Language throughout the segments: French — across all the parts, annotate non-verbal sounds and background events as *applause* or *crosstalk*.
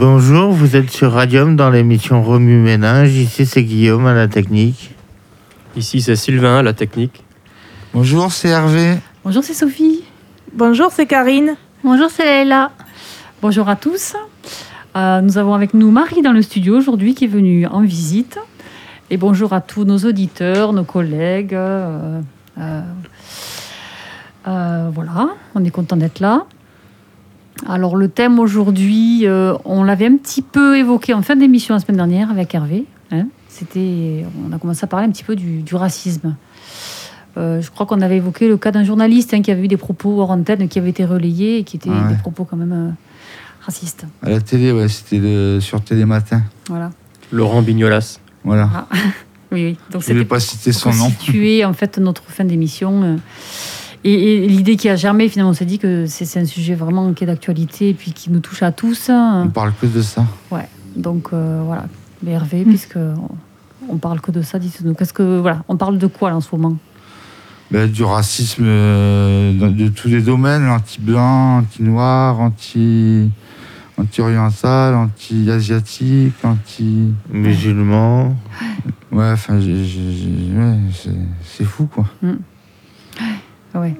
Bonjour, vous êtes sur Radium dans l'émission Remue Ménage. Ici, c'est Guillaume à la technique. Ici, c'est Sylvain, la technique. Bonjour, c'est Hervé. Bonjour, c'est Sophie. Bonjour, c'est Karine. Bonjour, c'est Leïla. Bonjour à tous. Euh, nous avons avec nous Marie dans le studio aujourd'hui qui est venue en visite. Et bonjour à tous nos auditeurs, nos collègues. euh, euh, euh, voilà, on est content d'être là. Alors le thème aujourd'hui, euh, on l'avait un petit peu évoqué en fin d'émission la semaine dernière avec Hervé. hein. C'était, on a commencé à parler un petit peu du, du racisme. Euh, je crois qu'on avait évoqué le cas d'un journaliste hein, qui avait eu des propos hors antenne qui avaient été relayés et qui étaient Ouais. des propos quand même euh, racistes. À la télé, ouais, c'était le- sur Télématin. Voilà. Laurent Bignolas. Voilà. Ah. *laughs* Oui, oui. Donc Je ne vais c'était pas citer son nom. situer en fait notre fin d'émission. Euh, Et, et l'idée qui a germé, finalement, on s'est dit que c'est un sujet vraiment qui est d'actualité et puis qui nous touche à tous. On parle que de ça. Donc euh, voilà, Mais Hervé, puisque on, on parle que de ça, dites-nous. Qu'est-ce que voilà, on parle de quoi là en ce moment? Ben, du racisme euh, de tous les domaines, anti-blanc, anti-noir, anti, anti-oriental, anti-asiatique, anti... Musulman. Ouais, enfin, ouais, c'est- c'est fou, quoi. Ah ouais.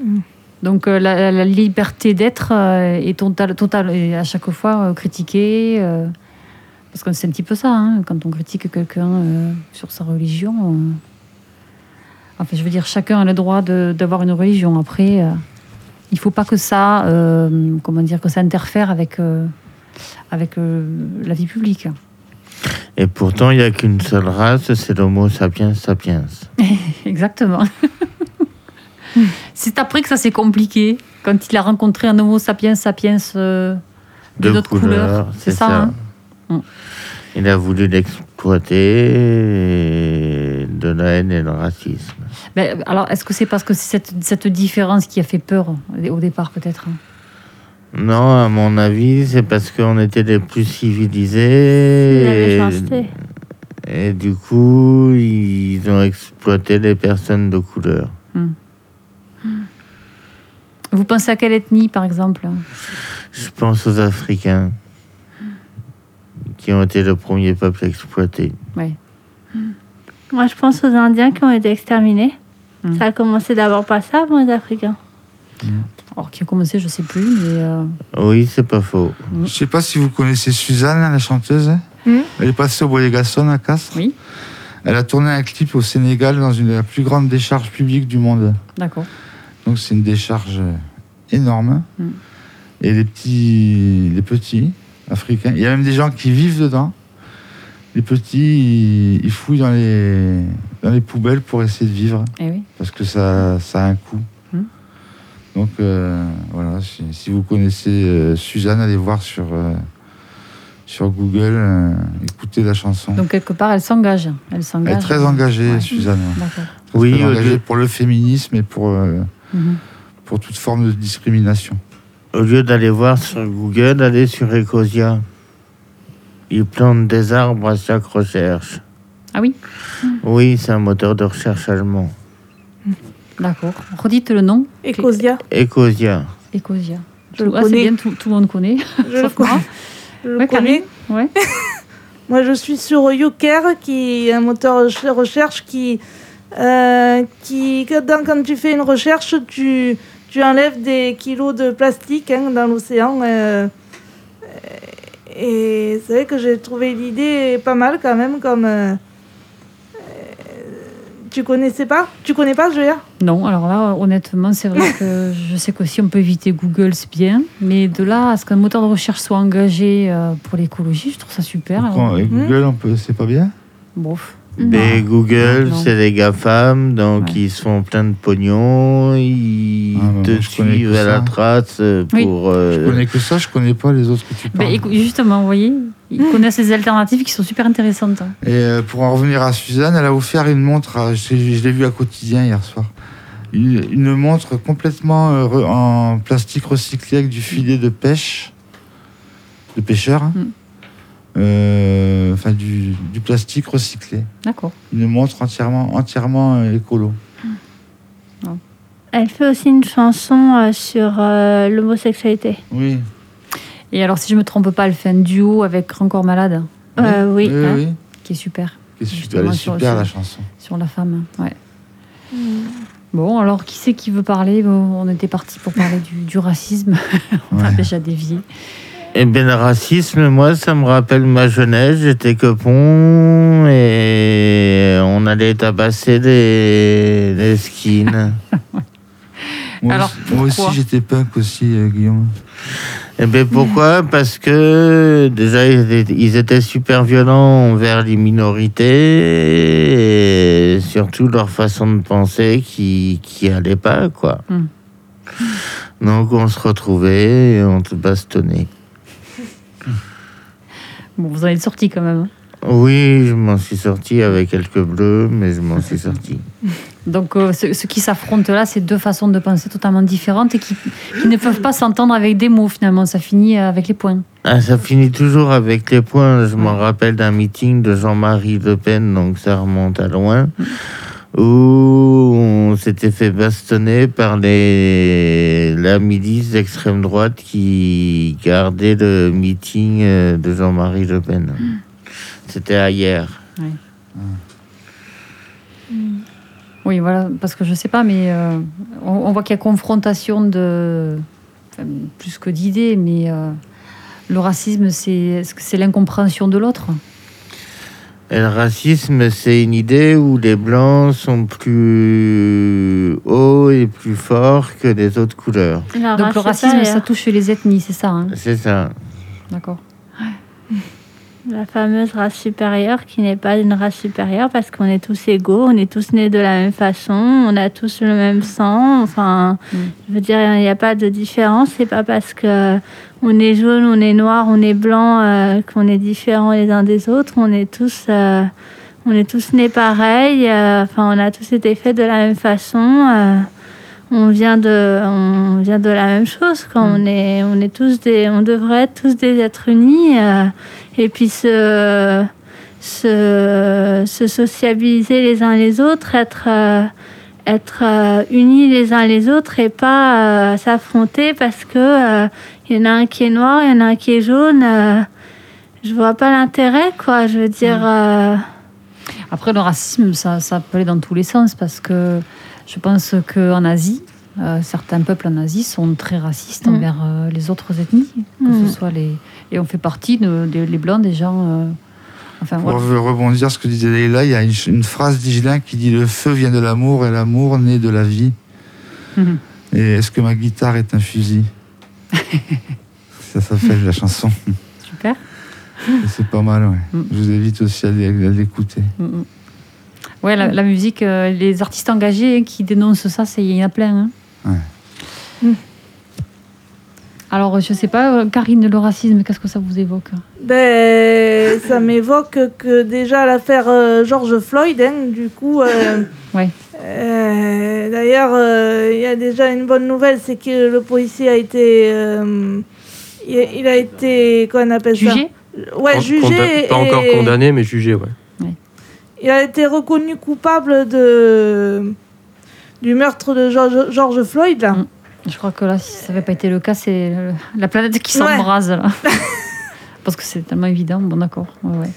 Donc euh, la, la- la liberté d'être euh, est totale, totale et à chaque fois euh, critiquée. euh, parce que c'est un petit peu ça, hein, quand on critique quelqu'un euh, sur sa religion. euh, Enfin, je veux dire, chacun a le droit d'avoir une religion. Après, euh, il faut pas que ça, euh, comment dire, que ça interfère avec, euh, avec euh, la vie publique. Et pourtant, il n'y a qu'une seule race, c'est l'Homo sapiens sapiens. *laughs* Exactement. *laughs* c'est après que ça s'est compliqué, quand il a rencontré un Homo sapiens sapiens euh, de De d'autres couleur, couleurs. C'est ça, hein Mm. Il a voulu l'exploiter, de la haine et le racisme. Alors, est-ce que c'est parce que c'est cette, cette différence qui a fait peur au départ, peut-être hein? Non, à mon avis, c'est parce qu'on était les plus La civilisés. Et du coup, ils ont exploité les personnes de couleur. Vous pensez à quelle ethnie, par exemple Je pense aux Africains, qui ont été le premier peuple exploité. ouais. Moi, je pense aux Indiens qui ont été exterminés. Mm. Ça a commencé d'abord par ça avant les Africains. Alors, qui a commencé, je sais plus, mais... euh, Oui, c'est pas faux. Je sais pas si vous connaissez Suzanne, la chanteuse. Hmm. Elle est passée au Bolégason à Castres. Oui. Elle a tourné un clip au Sénégal dans une, la plus grande décharge publique du monde. D'accord. Donc c'est une décharge énorme. Mm. Et les petits, les petits africains, il y a même des gens qui vivent dedans. Les petits, ils, ils fouillent dans les, dans les poubelles pour essayer de vivre Eh oui. parce que ça, ça a un coût. Mm. Donc euh, voilà, si, si vous connaissez euh, Suzanne, allez voir sur, euh, sur Google, euh, écoutez la chanson. Donc, quelque part, elle s'engage. Elle Elle est s'engage. très engagée, Ouais. Suzanne. Très, Oui, engagée pour le féminisme et pour, Mhm. pour toute forme de discrimination. Au lieu d'aller voir sur Google, allez sur Ecosia. Ils plantent des arbres à chaque recherche. Ah oui Oui, c'est un moteur de recherche allemand. D'accord. Redites le nom. Ecosia, Ecosia. Ecosia. je le ah, c'est connais. bien, tout, tout le monde connaît. Je le Sauf moi. connais. Je le Ouais, connais. Ouais. *laughs* Moi, je suis sur Yoker, qui est un moteur de recherche qui, euh, qui quand, quand tu fais une recherche, tu, tu enlèves des kilos de plastique hein, dans l'océan. euh, et c'est vrai que j'ai trouvé l'idée pas mal quand même. Comme euh, euh, tu connaissais pas? Tu connais pas, je veux dire Non, alors là, honnêtement, c'est vrai que *laughs* je sais que si on peut éviter Google, c'est bien. Mais de là à ce qu'un moteur de recherche soit engagé euh, pour l'écologie, je trouve ça super. Donc, Alors, avec Google, on peut, c'est pas bien? Bof. Mais Google, Non. c'est des GAFAM, donc Ouais. ils se font plein de pognon, ils Ah, bah, te suivent à la trace euh, Oui. pour... euh, Je connais que ça, je connais pas les autres que tu Ben, parles. justement, vous voyez, ils connaissent les alternatives qui sont super intéressantes. hein. Et euh, pour en revenir à Suzanne, elle a offert une montre, à- je, je l'ai vu à quotidien hier soir. Une, une montre complètement euh, en plastique recyclé avec du filet de pêche, de pêcheur, hein. Mm. Euh, enfin du, du plastique recyclé. D'accord. Une montre entièrement, entièrement euh, écolo. Elle fait aussi une chanson euh, sur euh, l'homosexualité. Oui. Et alors, si je me trompe pas, elle fait un duo avec Encore Malade, Euh, oui. oui, hein. oui. qui est super, C'est super, Justement, elle est sur- super sur- la chanson. sur la femme. Ouais. Bon, alors, qui c'est qui veut parler? Bon, On était parti pour parler du, du racisme. *laughs* on a Ouais. déjà dévié. Eh bien, le racisme, moi, ça me rappelle ma jeunesse. J'étais copon et on allait tabasser les skins. *laughs* Moi, Alors, aussi- moi aussi, pourquoi j'étais punk aussi, euh, Guillaume. Eh bien, pourquoi? Parce que déjà, ils étaient, ils étaient super violents envers les minorités et surtout leur façon de penser qui, qui allait pas, quoi. Hmm. Donc, on se retrouvait et on se bastonnait. Bon, vous en êtes sorti quand même. hein. Oui, je m'en suis sorti avec quelques bleus, mais je m'en suis sorti. *laughs* Donc, euh, ce, ce qui s'affrontent là, c'est deux façons de penser totalement différentes et qui, qui ne peuvent pas s'entendre avec des mots finalement. Ça finit euh, avec les points. Ah, ça finit toujours avec les points. Je m'en rappelle d'un meeting de Jean-Marie Le Pen, donc ça remonte à loin, où on s'était fait bastonner par les... la milice d'extrême droite qui gardait le meeting euh, de Jean-Marie Le Pen. C'était à hier. Oui, voilà, parce que je sais pas, mais euh, on, on voit qu'il y a confrontation de. enfin, plus que d'idées, mais euh, le racisme, c'est est-ce que c'est l'incompréhension de l'autre? Et le racisme, c'est une idée où les blancs sont plus hauts et plus forts que les autres couleurs. Donc le racisme, ça touche les ethnies, c'est ça hein? C'est ça. D'accord. La fameuse race supérieure qui n'est pas une race supérieure parce qu'on est tous égaux, on est tous nés de la même façon, on a tous le même sang. Enfin, je veux dire, il n'y a pas de différence. C'est pas parce que on est jaune, on est noir, on est blanc euh, qu'on est différents les uns des autres. On est tous, euh, on est tous nés pareils. euh, Enfin, on a tous été faits de la même façon. On vient de, on vient de la même chose. Quand Mm. on est, on est tous des, on devrait être tous des êtres unis. euh, et puis se, se, se sociabiliser les uns les autres, être, euh, être euh, unis les uns les autres et pas s'affronter parce que il y en a un qui est noir, il y en a un qui est jaune. je vois pas l'intérêt, quoi. Je veux dire, euh, Après, le racisme, ça, ça peut aller dans tous les sens parce que je pense qu'en Asie, euh, certains peuples en Asie sont très racistes Mm. envers euh, les autres ethnies, que Mm. ce soit les. Et on fait partie, de, des- les blancs, des gens. euh, Enfin, Pour voilà. rebondir sur ce que disait Leïla, il y a une, phrase d'Igelin qui dit Le feu vient de l'amour et l'amour naît de la vie. Mhm. Et est-ce que ma guitare est un fusil? *laughs* Ça s'appelle la chanson. Super. C'est pas mal, ouais. Mm. Je vous invite aussi à l'écouter. Mm, mm. Ouais, la, la musique, euh, les artistes engagés qui dénoncent ça, c'est- il y en a plein. hein. Ouais. Mm. Alors, je sais pas, euh, Karine, le racisme, qu'est-ce que ça vous évoque? Ben, ça m'évoque que déjà l'affaire euh, George Floyd, hein, du coup. euh, *coughs* Ouais. euh, D'ailleurs, euh, il y a déjà une bonne nouvelle, c'est que le policier a été. euh, il, il a été. Comment on appelle Jugé? Ça Ouais, Con- jugé. conda- Pas et- encore condamné, mais jugé, ouais. Il a été reconnu coupable de du meurtre de George, George Floyd. Là. Mm. Je crois que là, si ça n'avait pas été le cas, c'est la planète qui s'embrase. *laughs* Parce que c'est tellement évident. Bon, d'accord. Ouais, ouais.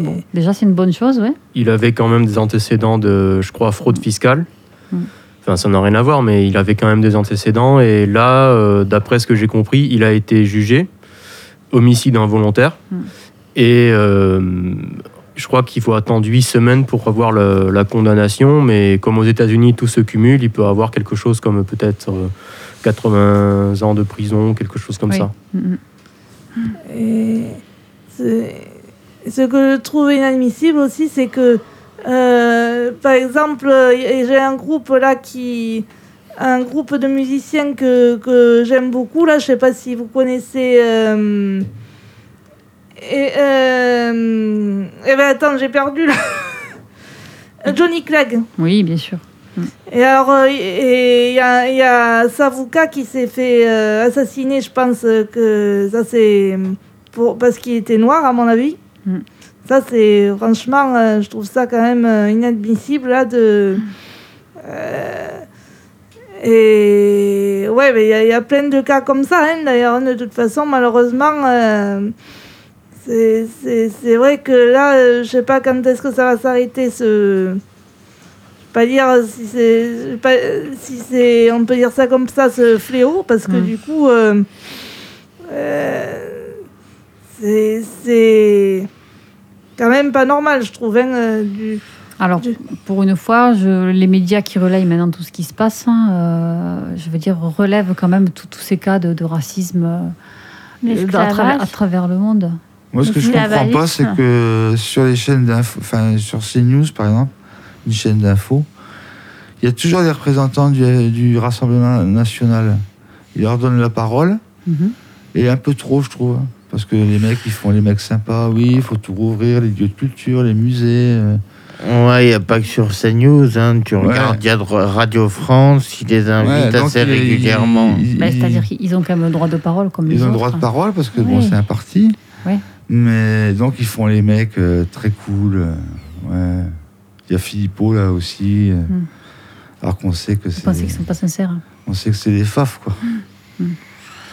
Bon, déjà, c'est une bonne chose, ouais. Il avait quand même des antécédents de, je crois, fraude fiscale. Mm. Enfin, ça n'a rien à voir, mais il avait quand même des antécédents. Et là, euh, d'après ce que j'ai compris, il a été jugé homicide involontaire. Mm. Et euh, je crois qu'il faut attendre huit semaines pour avoir le- la condamnation. Mais comme aux États-Unis, tout se cumule, il peut avoir quelque chose comme peut-être euh, 80 ans de prison, quelque chose comme Oui. ça. Mm, mm. Et ce que je trouve inadmissible aussi, c'est que, euh, par exemple, euh, j'ai un groupe là qui. Un groupe de musiciens que, que j'aime beaucoup, là, je sais pas si vous connaissez. euh, et, euh, eh ben attends, j'ai perdu là. *laughs* Johnny Clegg. Oui, bien sûr. Et alors, euh, il y y a Savuka qui s'est fait euh, assassiner, je pense euh, que ça c'est pour, parce qu'il était noir, à mon avis. Mm. Ça, c'est franchement, je trouve ça quand même inadmissible là de. euh, et ouais, mais il y, a- il y a plein de cas comme ça, hein, d'ailleurs. De toute façon, malheureusement, euh, c'est- c'est c'est vrai que là, euh, je sais pas quand est-ce que ça va s'arrêter ce. Je vais pas dire si c'est. pas- Si c'est. On peut dire ça comme ça, ce fléau, parce que Mm. du coup. euh, euh, c'est- c'est. Quand même pas normal, je trouve. hein, euh, du... Alors, Du- pour une fois, je, les médias qui relayent maintenant tout ce qui se passe, hein, euh, je veux dire, relèvent quand même tous ces cas de, de racisme euh, à, travers, à travers le monde. Moi, ce que je comprends pas, c'est que sur les chaînes d'info, enfin sur CNews par exemple, une chaîne d'info, il y a toujours des représentants du, du Rassemblement national. Ils leur donnent la parole, Mhm. et un peu trop, je trouve. Parce que les mecs, ils font les mecs sympas, oui, il faut tout rouvrir, les lieux de culture, les musées. euh. Ouais, il n'y a pas que sur CNews. Hein. Tu Ouais. regardes, il y a Radio France, ils les invitent Ouais, assez régulièrement. ils- Bah, C'est-à-dire qu'ils ont quand même le droit de parole comme Ils les ont le droit de parole parce que bon, c'est un parti. Mais donc ils font les mecs euh, très cool. euh, ouais. Il y a Philippot là aussi. euh, Hmm. Alors qu'on sait que c'est, qu'ils sont pas sincères on sait que c'est des faf quoi.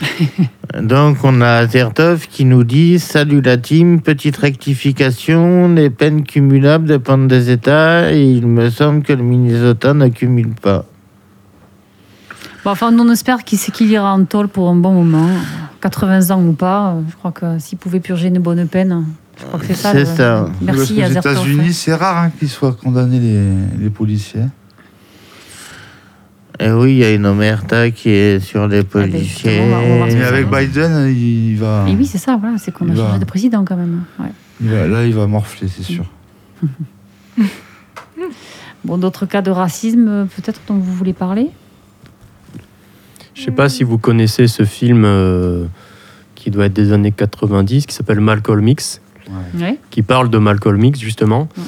*laughs* Donc, on a Zertov qui nous dit Salut la team, petite rectification, les peines cumulables dépendent des États et il me semble que le Minnesota ne cumule pas. Bon, enfin, on espère qu'il ira en tôle pour un bon moment. 80 ans ou pas, je crois que s'il pouvait purger une bonne peine, je crois que c'est ça. C'est le- ça. Parce Merci à Zertov. États-Unis, c'est rare hein, qu'ils soient condamnés les, les policiers. Et oui, il y a une omerta qui est sur les ben, policiers. Mais ça. avec Biden, il va, Et oui, c'est ça, voilà, c'est qu'on a va. changé de président quand même. Ouais. il va- là, il va morfler, c'est sûr. *laughs* Bon, d'autres cas de racisme, peut-être, dont vous voulez parler? Je sais pas si vous connaissez ce film euh, qui doit être des années 90, qui s'appelle Malcolm X, qui parle de Malcolm X justement. Ouais.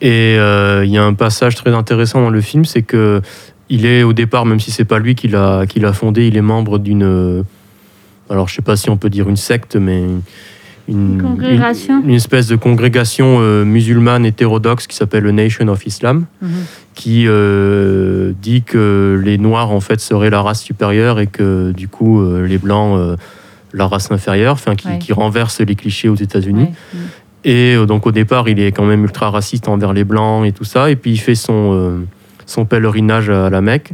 Et euh, il y a un passage très intéressant dans le film, c'est que il est au départ, même si c'est pas lui qui l'a fondé, il est membre d'une, euh, alors je sais pas si on peut dire une secte, mais une, espèce de congrégation euh, musulmane hétérodoxe qui s'appelle le Nation of Islam Mhm. qui euh, dit que les noirs en fait seraient la race supérieure et que du coup euh, les blancs la race inférieure, enfin qui, Ouais. qui renverse les clichés aux États-Unis. Ouais. Mhm. Et donc au départ, il est quand même ultra raciste envers les blancs et tout ça. Et puis il fait son, son pèlerinage à la Mecque.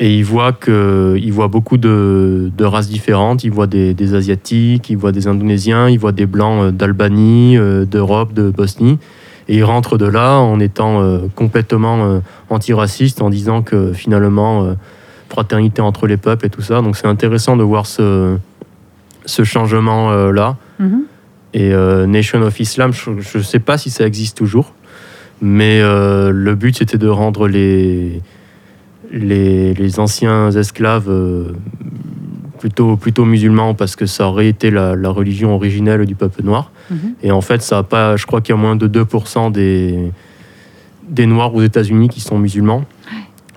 Et il voit, que, il voit beaucoup de, de races différentes. Il voit des, des Asiatiques, il voit des Indonésiens, il voit des Blancs euh, d'Albanie, euh, d'Europe, de Bosnie. Et il rentre de là en étant euh, complètement euh, antiraciste, en disant que finalement, euh, fraternité entre les peuples et tout ça. Donc c'est intéressant de voir ce, ce changement-là. Mhm. Et Nation of Islam, je ne sais pas si ça existe toujours, mais le but c'était de rendre les, les, les anciens esclaves euh, plutôt, plutôt musulmans parce que ça aurait été la, la religion originelle du peuple noir. Mhm. Et en fait, ça a pas, je crois qu'il y a moins de 2% des, des Noirs aux États-Unis qui sont musulmans.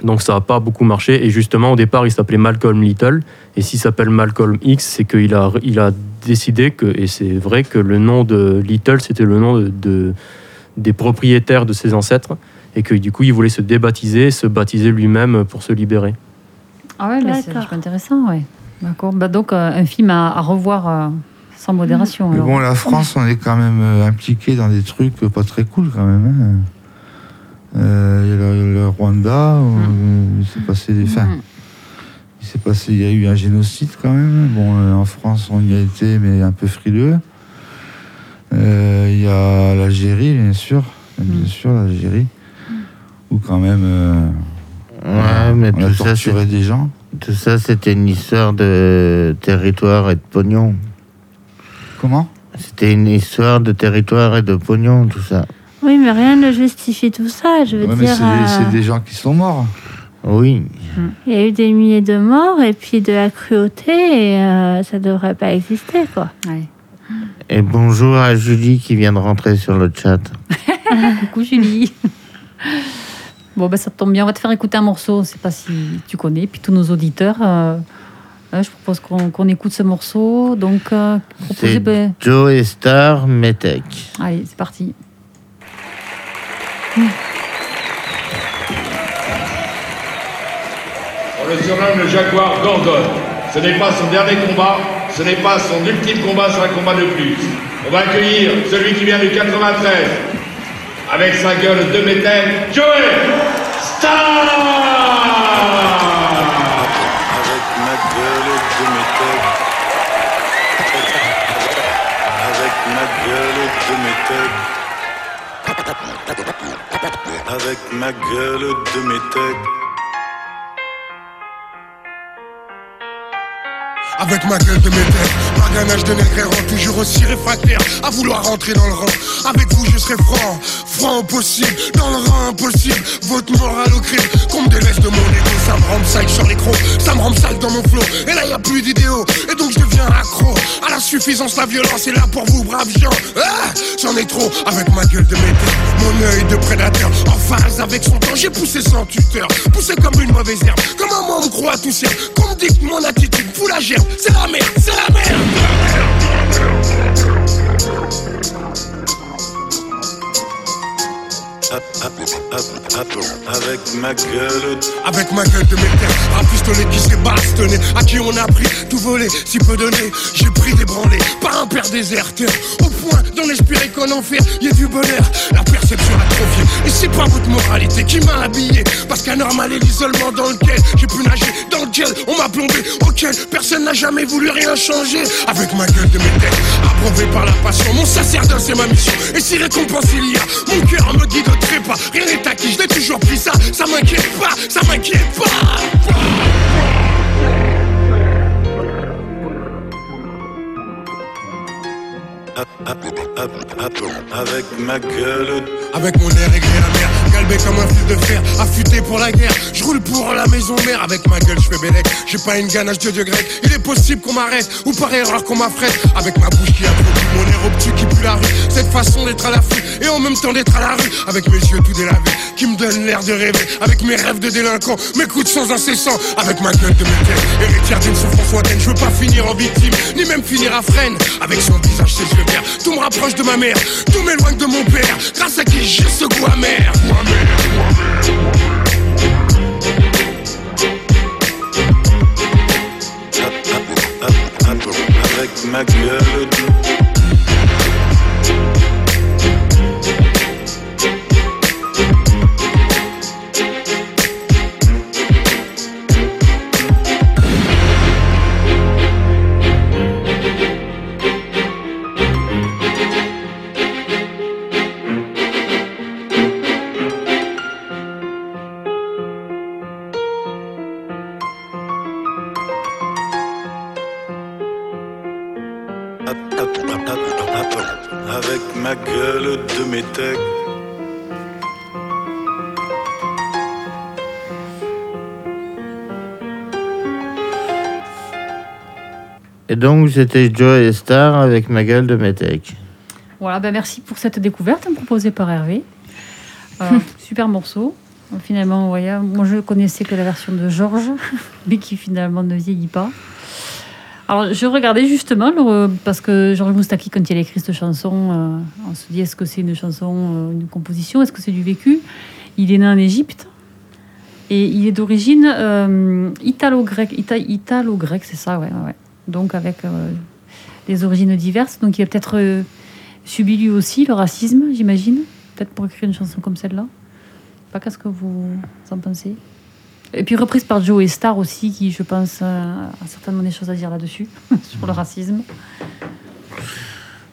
Donc ça n'a pas beaucoup marché. Et justement, au départ, il s'appelait Malcolm Little. Et s'il s'appelle Malcolm X, c'est qu'il a, il a décidé que, et c'est vrai que le nom de Little, c'était le nom de, de- des propriétaires de ses ancêtres. Et que du coup, il voulait se débaptiser, se baptiser lui-même pour se libérer. Ah ouais, mais c'est intéressant, ouais. D'accord. Bah donc, euh, un film à, à revoir euh, sans modération. Mais alors. bon, la France, on est quand même euh, impliqué dans des trucs pas très cool quand même. hein. Euh, Il y a le, le Rwanda, où il s'est passé des. Enfin, Mhm. il s'est passé, il y a eu un génocide quand même. Bon, euh, en France, on y a été, mais un peu frileux. Euh, Il y a l'Algérie, bien sûr, bien Mm. sûr, l'Algérie, où quand même euh, Ouais, mais on a tout ça, c'est- torturé des gens. tout ça, c'était une histoire de territoire et de pognon. Comment? C'était une histoire de territoire et de pognon, tout ça. Oui, mais rien ne justifie tout ça. Je veux Ouais, mais dire, c'est euh, c'est des gens qui sont morts. Oui. il y a eu des milliers de morts et puis de la cruauté et euh, ça devrait pas exister, quoi. Ouais. Et bonjour à Julie qui vient de rentrer sur le chat. *laughs* Coucou Julie. *laughs* bon, ben ça tombe bien, on va te faire écouter un morceau. Je sais pas si tu connais, puis tous nos auditeurs. euh, euh, je propose qu'on qu'on écoute ce morceau. Donc, euh, proposé, ben, Joe et Star Metec. allez, c'est parti. On le surnomme le Jaguar Gorgon. Ce n'est pas son dernier combat, ce n'est pas son ultime combat, c'est un combat de plus. On va accueillir celui qui vient du 93, avec sa gueule de métal, Joey Star Avec ma gueule de méthode. Avec ma gueule de méthode. Avec ma gueule de méthode. Avec ma gueule de méthode, ma ganache de nègre rend toujours aussi réfractaire à vouloir rentrer dans le rang. Avec vous, je serai franc, franc possible, dans le rang impossible. Votre morale au crime, qu'on me délaisse de mon égo, ça me rend sale sur l'écran, ça me rend sale dans mon flow. Et là, y a plus d'idéaux, et donc je deviens accro à la suffisance, la violence est là pour vous, braves gens. Ah, J'en ai trop avec ma gueule de méthode, mon œil de prédateur, en phase avec son temps. J'ai poussé sans tuteur, poussé comme une mauvaise herbe. Comment on me croit tout seul, qu'on me dit que mon attitude fout la gerbe. C'est la Avec ma gueule Avec ma gueule de métal, un pistolet qui s'est bastonné, à qui on a pris tout volé, si peu donné. J'ai pris des branlés, par un père déserteur, au point d'en espérer qu'en enfer y ait du bonheur. La perception atrophiée, et c'est pas votre moralité qui m'a habillé, parce qu'anormal est l'isolement dans lequel j'ai pu nager, dans lequel on m'a plombé, auquel personne n'a jamais voulu rien changer. Avec ma gueule de métal, approuvé par la passion, mon sacerdoce c'est ma mission, et si récompense il y a, mon cœur me guide trépas, rien n'est acquis, je l'ai toujours pris ça, ça m'inquiète pas, ça m'inquiète pas. Avec ma gueule Avec mon air aigri amer, galbé comme un fil de fer, affûté pour la guerre. Je roule pour la maison mère, avec ma gueule je fais bélec. J'ai pas une ganache de dieu grec, il est possible qu'on m'arrête, ou par erreur qu'on m'affrète. Avec ma bouche qui a mon air obtus qui pue la rue. Cette façon d'être à l'affût, et en même temps d'être à la rue. Avec mes yeux tout délavés, qui me donnent l'air de rêver. Avec mes rêves de délinquant, mes coups de sang incessants. Avec ma gueule de métal, héritière d'une souffrance lointaine. Je veux pas finir en victime, ni même finir à freine. Avec son visage, ses yeux verts, tout me rapproche de ma mère, tout m'éloigne de mon père. Grâce à qui j'ai ce goût amer. Avec ma gueule donc, c'était Joe et Star avec ma gueule de métèque. Voilà, ben merci pour cette découverte proposée par Hervé. Euh, *laughs* super morceau. Finalement, ouais, moi je connaissais que la version de Georges, *laughs* mais qui finalement ne vieillit pas. Alors, je regardais justement, le- parce que Georges Moustaki, quand il a écrit cette chanson, euh, on se dit est-ce que c'est une chanson, euh, une composition, est-ce que c'est du vécu? Il est né en Égypte et il est d'origine euh, italo-grecque. Ita- italo-grecque, c'est ça, ouais, ouais. Donc, avec euh, des origines diverses. Donc, il a peut-être euh, subi lui aussi le racisme, j'imagine, peut-être pour écrire une chanson comme celle-là. Pas qu'est-ce que vous en pensez? Et puis reprise par Joe et Star aussi, qui, je pense, euh, a certainement des choses à dire là-dessus, *laughs* sur le racisme.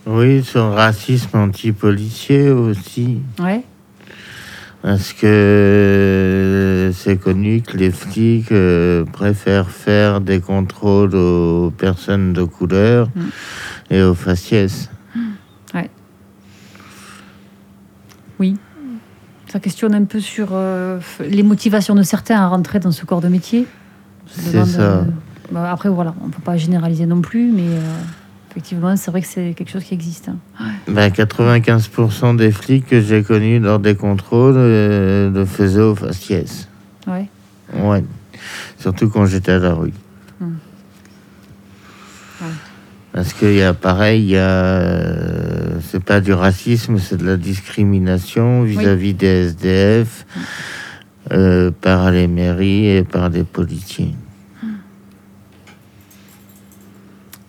Oui, son racisme anti-policier aussi. Ouais. Parce que c'est connu que les flics euh, préfèrent faire des contrôles aux personnes de couleur Mm. et aux faciès? Oui. Ça questionne un peu sur euh, les motivations de certains à rentrer dans ce corps de métier. C'est ça. euh, bah, après, voilà, on ne peut pas généraliser non plus, mais euh, effectivement, c'est vrai que c'est quelque chose qui existe. hein. Ben, 95% des flics que j'ai connus lors des contrôles euh, le faisaient aux faciès. Ouais. Ouais. Surtout quand j'étais à la rue. Ouais. Parce qu'il y a pareil, il y a. euh, c'est pas du racisme, c'est de la discrimination vis-à-vis des SDF. euh, par les mairies et par les politiques.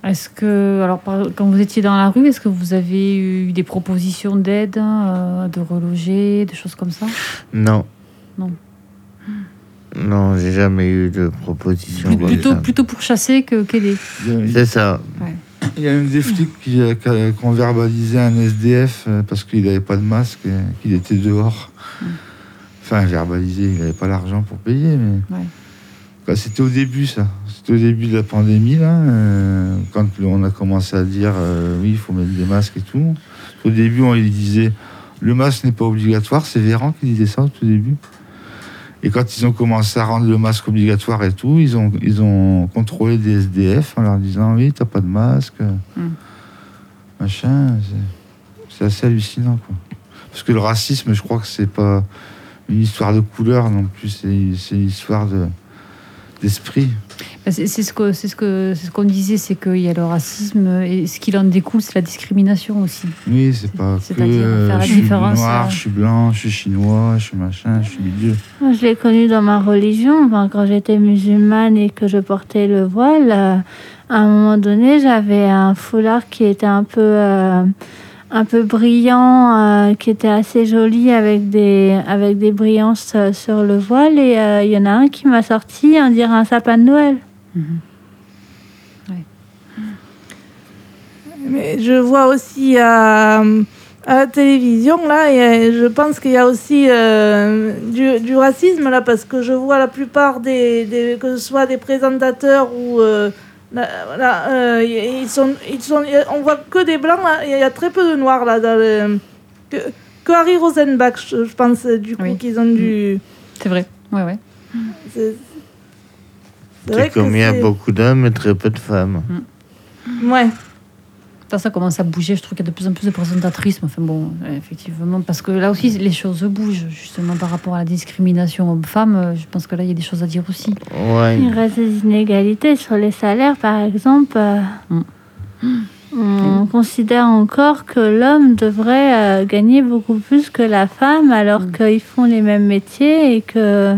Est-ce que, alors, quand vous étiez dans la rue, est-ce que vous avez eu des propositions d'aide, euh, de reloger, des choses comme ça? Non. Non. Non, j'ai jamais eu de proposition. plutôt, ça. plutôt pour chasser que qu'aider. C'est ça. Il y a une des flics qui, ont verbalisé un SDF euh, parce qu'il n'avait pas de masque qu'il était dehors. Enfin, verbalisé, il n'avait pas l'argent pour payer. Mais... Ouais. Enfin, C'était au début, ça. C'était au début de la pandémie, là, euh, quand on a commencé à dire euh, oui, il faut mettre des masques et tout. Au début, on lui disait le masque n'est pas obligatoire. C'est Véran qui disait ça au tout début. Et quand ils ont commencé à rendre le masque obligatoire et tout, ils ont, ils ont contrôlé des SDF en leur disant oui, t'as pas de masque, Mm. machin. c'est- assez hallucinant, quoi. Parce que le racisme, je crois que c'est pas une histoire de couleur non plus, c'est une histoire de d'esprit. Ben, C'est ce que c'est ce que c'est ce qu'on disait, c'est qu'il y a le racisme et ce qu'il en découle, c'est la discrimination aussi. Oui, c'est pas que c'est-à-dire euh, faire la je suis différence, noir, euh. je suis blanc, je suis chinois, je suis machin, je suis milieu. Moi, je l'ai connu dans ma religion. Enfin, quand j'étais musulmane et que je portais le voile, euh, à un moment donné, j'avais un foulard qui était un peu, euh, un peu brillant, euh, qui était assez joli avec des, avec des brillances euh, sur le voile. Et euh, il y en a un qui m'a sorti, on dirait un sapin de Noël. Mais je vois aussi à, à la télévision, là, et je pense qu'il y a aussi euh, du, du racisme, là, parce que je vois la plupart des, des- que ce soit des présentateurs ou. Là, là, euh, ils sont, ils sont, on voit que des blancs, là, il y a très peu de noirs, là, dans le, que, que Harry Rosenbach, je, je pense, du coup, Oui. qu'ils ont dû. C'est vrai. Ouais, ouais. C'est vrai comme il y a beaucoup d'hommes et très peu de femmes. Ouais. Ça, ça commence à bouger. Je trouve qu'il y a de plus en plus de présentatrices. Enfin bon, euh, effectivement, parce que là aussi, les choses bougent, justement, par rapport à la discrimination homme-femme. euh, Je pense que là, il y a des choses à dire aussi. Ouais. Il reste des inégalités sur les salaires, par exemple. euh, Mm. On considère encore que l'homme devrait euh, gagner beaucoup plus que la femme, alors Mm. qu'ils font les mêmes métiers et que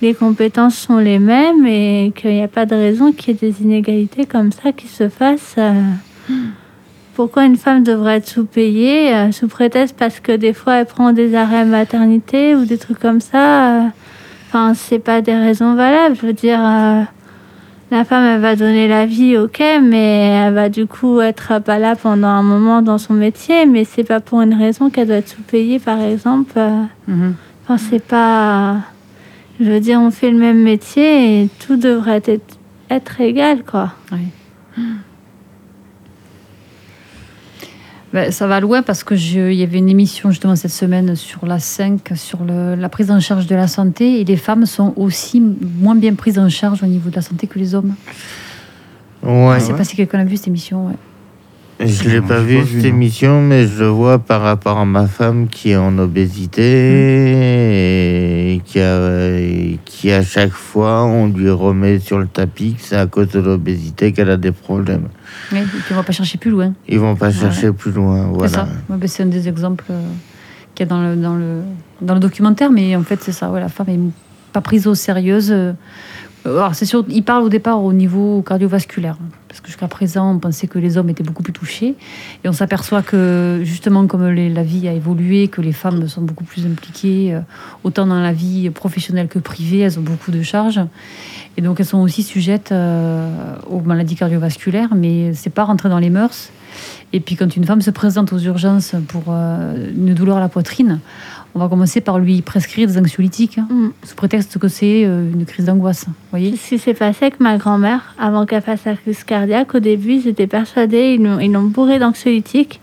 les compétences sont les mêmes et qu'il n'y a pas de raison qu'il y ait des inégalités comme ça qui se fassent. euh. Pourquoi une femme devrait être sous-payée euh, sous prétexte parce que des fois elle prend des arrêts maternité ou des trucs comme ça euh, Enfin, c'est pas des raisons valables. Je veux dire, euh, la femme, elle va donner la vie, ok, mais elle va du coup être pas là pendant un moment dans son métier, mais c'est pas pour une raison qu'elle doit être sous-payée, par exemple. euh. Mhm. Enfin, c'est pas. Je veux dire, on fait le même métier et tout devrait être, être égal, quoi. Ben, ça va loin parce que je- il y avait une émission justement cette semaine sur la 5, sur le- la prise en charge de la santé, et les femmes sont aussi moins bien prises en charge au niveau de la santé que les hommes. Ouais. Je sais pas si quelqu'un a vu cette émission. ouais. Je l'ai pas vu cette émission, mais je le vois par rapport à ma femme qui est en obésité et qui a, qui à chaque fois on lui remet sur le tapis que c'est à cause de l'obésité qu'elle a des problèmes. Puis on va pas chercher plus loin. Ils vont pas chercher plus loin, C'est voilà. ça. Ouais, ben, c'est un des exemples euh, qu'il y a dans le, dans, le, dans le documentaire, mais en fait, c'est ça. Ouais, la femme est pas prise au sérieux. Alors, c'est sûr, il parle au départ au niveau cardiovasculaire, parce que jusqu'à présent, on pensait que les hommes étaient beaucoup plus touchés. Et on s'aperçoit que, justement, comme la vie a évolué, que les femmes sont beaucoup plus impliquées, euh, autant dans la vie professionnelle que privée, elles ont beaucoup de charges. Et donc, elles sont aussi sujettes euh, aux maladies cardiovasculaires, mais c'est pas rentré dans les mœurs. Et puis quand une femme se présente aux urgences pour euh, une douleur à la poitrine, on va commencer par lui prescrire des anxiolytiques, hein, Mm. sous prétexte que c'est euh, une crise d'angoisse. Voyez Ce qui s'est passé avec ma grand-mère, avant qu'elle fasse sa crise cardiaque, au début, ils étaient persuadés, ils l'ont- bourrée d'anxiolytiques.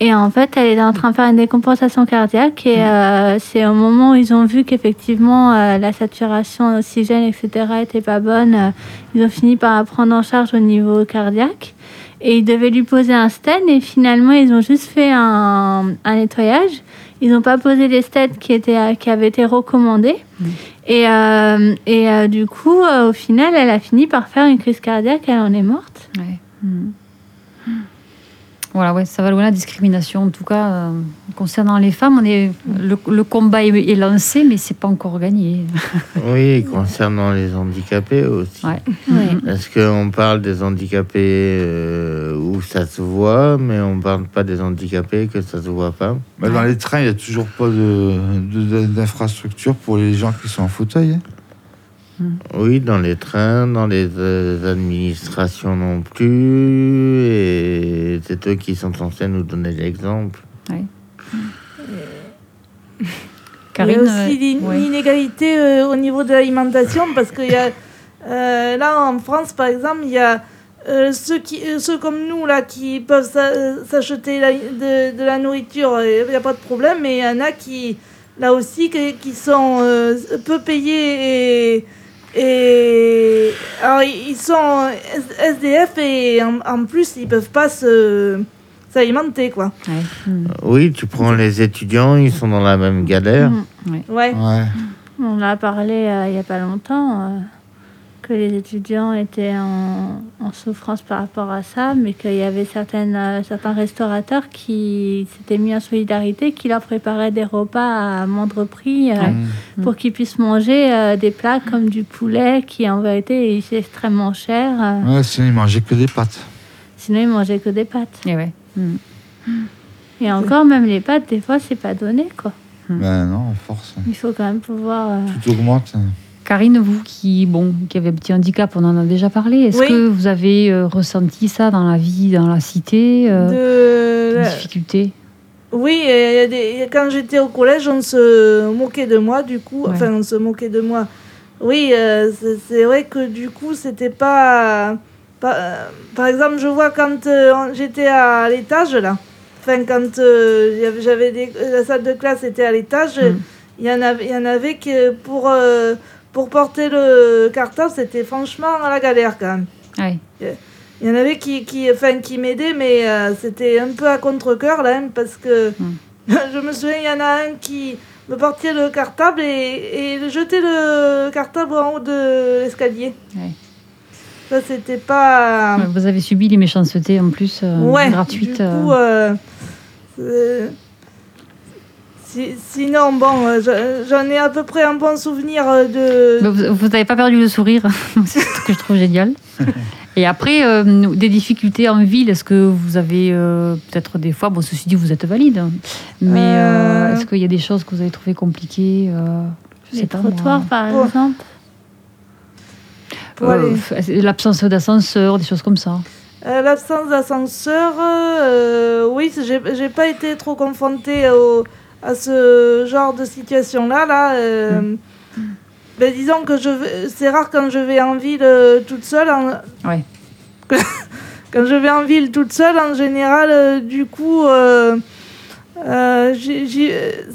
Et en fait, elle était en train de faire une décompensation cardiaque. Et euh, c'est au moment où ils ont vu qu'effectivement, euh, la saturation d'oxygène, etc., était pas bonne, euh, ils ont fini par la prendre en charge au niveau cardiaque. Et ils devaient lui poser un stent. Et finalement, ils ont juste fait un, un nettoyage. Ils n'ont pas posé les stents qui, étaient, qui avaient été recommandés. Et, euh, et euh, du coup, euh, au final, elle a fini par faire une crise cardiaque. Elle en est morte. Ouais. Mm. Voilà, ouais, ça va loin la discrimination. En tout cas, euh, concernant les femmes, on est, le, le combat est, est lancé, mais c'est pas encore gagné. *laughs* Oui, concernant les handicapés aussi. Ouais. Oui. Parce qu'on parle des handicapés euh, où ça se voit, mais on parle pas des handicapés que ça se voit pas. Bah, dans les trains, il n'y a toujours pas de- de- d'infrastructure pour les gens qui sont en fauteuil. hein. Oui, dans les trains, dans les euh, administrations non plus. Et c'est eux qui sont censés nous donner l'exemple. Karine, il y a aussi euh, l'in- ouais. l'inégalité euh, au niveau de l'alimentation parce qu'il y a euh, là en France par exemple il y a euh, ceux qui euh, ceux comme nous là qui peuvent s'a- s'acheter la- de, de la nourriture il n'y a pas de problème mais il y en a qui là aussi qui, qui sont euh, peu payés et et alors ils sont SDF et en, en plus ils peuvent pas se s'alimenter quoi Ouais. Mm. Oui, tu prends les étudiants, ils sont dans la même galère. Mm. ouais Ouais. On a parlé euh, il n'y a pas longtemps euh, que les étudiants étaient en, en souffrance par rapport à ça, mais qu'il y avait certaines, euh, certains restaurateurs qui s'étaient mis en solidarité, qui leur préparaient des repas à moindre prix euh, Mmh. pour qu'ils puissent manger euh, des plats comme du poulet qui en vérité est extrêmement cher. euh, Ouais, sinon, ils mangeaient que des pâtes. sinon ils mangeaient que des pâtes. Et ouais. Mm. Et encore, même les pâtes, des fois, c'est pas donné quoi. Ben non, force. Il faut quand même pouvoir. euh, Tout augmente. Karine, vous qui, bon, qui avez un petit handicap, on en a déjà parlé. Est-ce Oui. que vous avez euh, ressenti ça dans la vie, dans la cité, euh, de des difficultés? Oui, et quand j'étais au collège, on se moquait de moi, du coup. Ouais. Enfin, on se moquait de moi. Oui, euh, c'est vrai que du coup, c'était pas. pas- euh, par exemple, je vois quand euh, j'étais à l'étage, là. Enfin, quand j'avais des... la salle de classe était à l'étage, Mm. il y en avait, y en avait que pour, pour porter le cartable, c'était franchement la galère quand même. Ouais. Il y en avait qui, qui, enfin, qui m'aidaient, mais euh, c'était un peu à contre-coeur là, hein, parce que Mm. *laughs* je me souviens, il y en a un qui me portait le cartable et, et jetait le cartable en haut de l'escalier. Ouais. Ça, c'était pas. Vous avez subi les méchancetés en plus euh, ouais, gratuites. Du euh. coup, euh, euh, si- sinon, bon, euh, je- j'en ai à peu près un bon souvenir euh, de. Vous n'avez pas perdu le sourire, *laughs* c'est ce que je trouve génial. *laughs* Et après, euh, des difficultés en ville, est-ce que vous avez euh, peut-être des fois, bon, ceci dit, vous êtes valide, hein, mais euh, Euh. est-ce qu'il y a des choses que vous avez trouvées compliquées euh, je les sais pas, moi. trottoirs, par Oh. exemple. Euh, L'absence d'ascenseur, des choses comme ça. Euh, L'absence d'ascenseur, euh, oui, j'ai pas été trop confrontée au, à ce genre de situation-là. Là, euh, ben, disons que je c'est rare quand je vais en ville euh, toute seule. en- Ouais. quand je vais en ville toute seule, en général, euh, du coup, euh,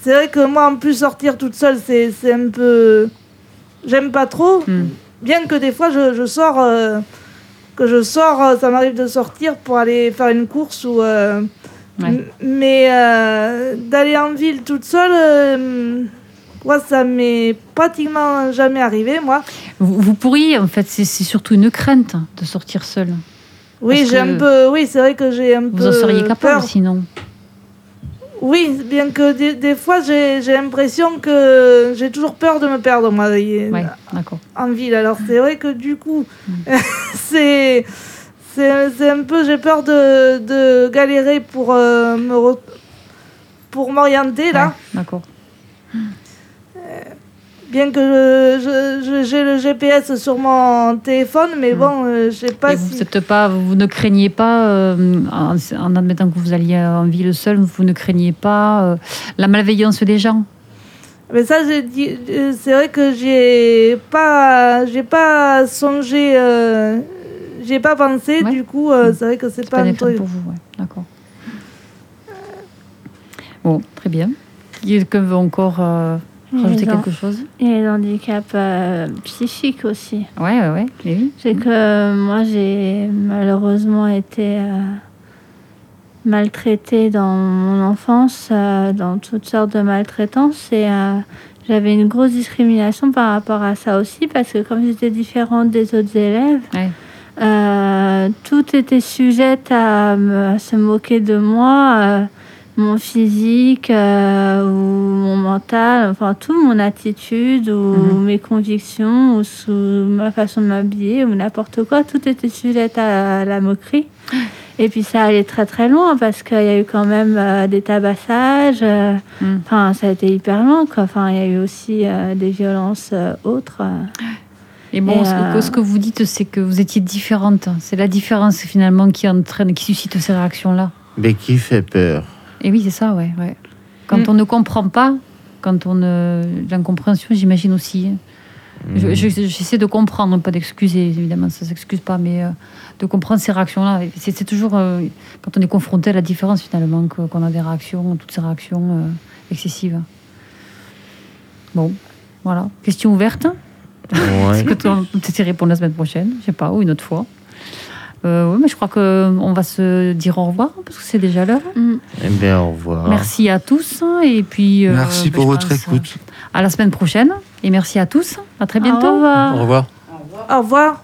c'est vrai que moi, en plus, sortir toute seule, c'est c'est un peu. J'aime pas trop. Hmm. Bien que des fois, je, je sors. euh, que je sors, ça m'arrive de sortir pour aller faire une course ou. euh, Ouais. Mais euh, d'aller en ville toute seule, euh, moi, ça m'est pratiquement jamais arrivé, moi. Vous, vous pourriez, en fait, c'est surtout une crainte de sortir seul. Oui, j'ai un peu. Oui, c'est vrai que j'ai un peu. Vous en seriez capable peur. sinon. Oui, bien que des, des fois, j'ai l'impression que j'ai toujours peur de me perdre, moi, Ouais, en ville. Alors, c'est vrai que du coup, Mm. *laughs* c'est. C'est un peu. J'ai peur de, de galérer pour euh, me. re- pour m'orienter, là. Ouais, d'accord. Bien que j'ai le GPS sur mon téléphone, mais Mm. bon, euh, je sais pas Et vous, si. êtes pas, vous ne craignez pas, euh, en, en admettant que vous alliez en ville seul, vous ne craignez pas euh, la malveillance des gens? Mais ça, euh, c'est vrai que j'ai pas, j'ai pas songé, euh, j'ai pas pensé. Ouais. Du coup, euh, c'est vrai que c'est C'est pas pas un truc. pour vous, ouais. d'accord. Bon, très bien. Quelqu'un veut encore euh, rajouter han- quelque chose? et les handicaps euh, psychiques aussi. Ouais, ouais, ouais. oui. C'est que euh, moi, j'ai malheureusement été euh, maltraitée dans mon enfance, euh, dans toutes sortes de maltraitances. Et euh, j'avais une grosse discrimination par rapport à ça aussi, parce que comme j'étais différente des autres élèves, Ouais. Euh, tout était sujette à, se moquer de moi, euh, mon physique euh, ou mon mental, enfin tout, mon attitude ou Mhm. mes convictions ou sous ma façon de m'habiller ou n'importe quoi, tout était sujette à la moquerie. Et puis ça allait très très loin parce qu'il y a eu quand même des tabassages. Mm. Enfin, ça a été hyper loin. Quoi. Enfin, il y a eu aussi des violences autres. Et bon, Et, ce, que, euh, ce que vous dites, c'est que vous étiez différentes. C'est la différence finalement qui entraîne, qui suscite ces réactions-là. Mais qui fait peur Et oui, c'est ça, ouais. ouais. Quand Mm. on ne comprend pas, quand on ne... L'incompréhension, j'imagine aussi. Je- je- J'essaie de comprendre, pas d'excuser, évidemment, ça ne s'excuse pas, mais euh, de comprendre ces réactions-là. C'est toujours euh, quand on est confronté à la différence, finalement, qu'on a des réactions, toutes ces réactions euh, excessives. Bon, voilà. Question ouverte Ouais. Est-ce que tu répondre la semaine prochaine? Je sais pas, ou une autre fois. Euh, oui, mais je crois qu'on va se dire au revoir, parce que c'est déjà l'heure. Mm. Eh bien, au revoir. Merci à tous. Et puis, euh, Merci ben, pour votre pense, écoute. À la semaine prochaine. Et merci à tous. À très bientôt. Au revoir. Au revoir. Au revoir.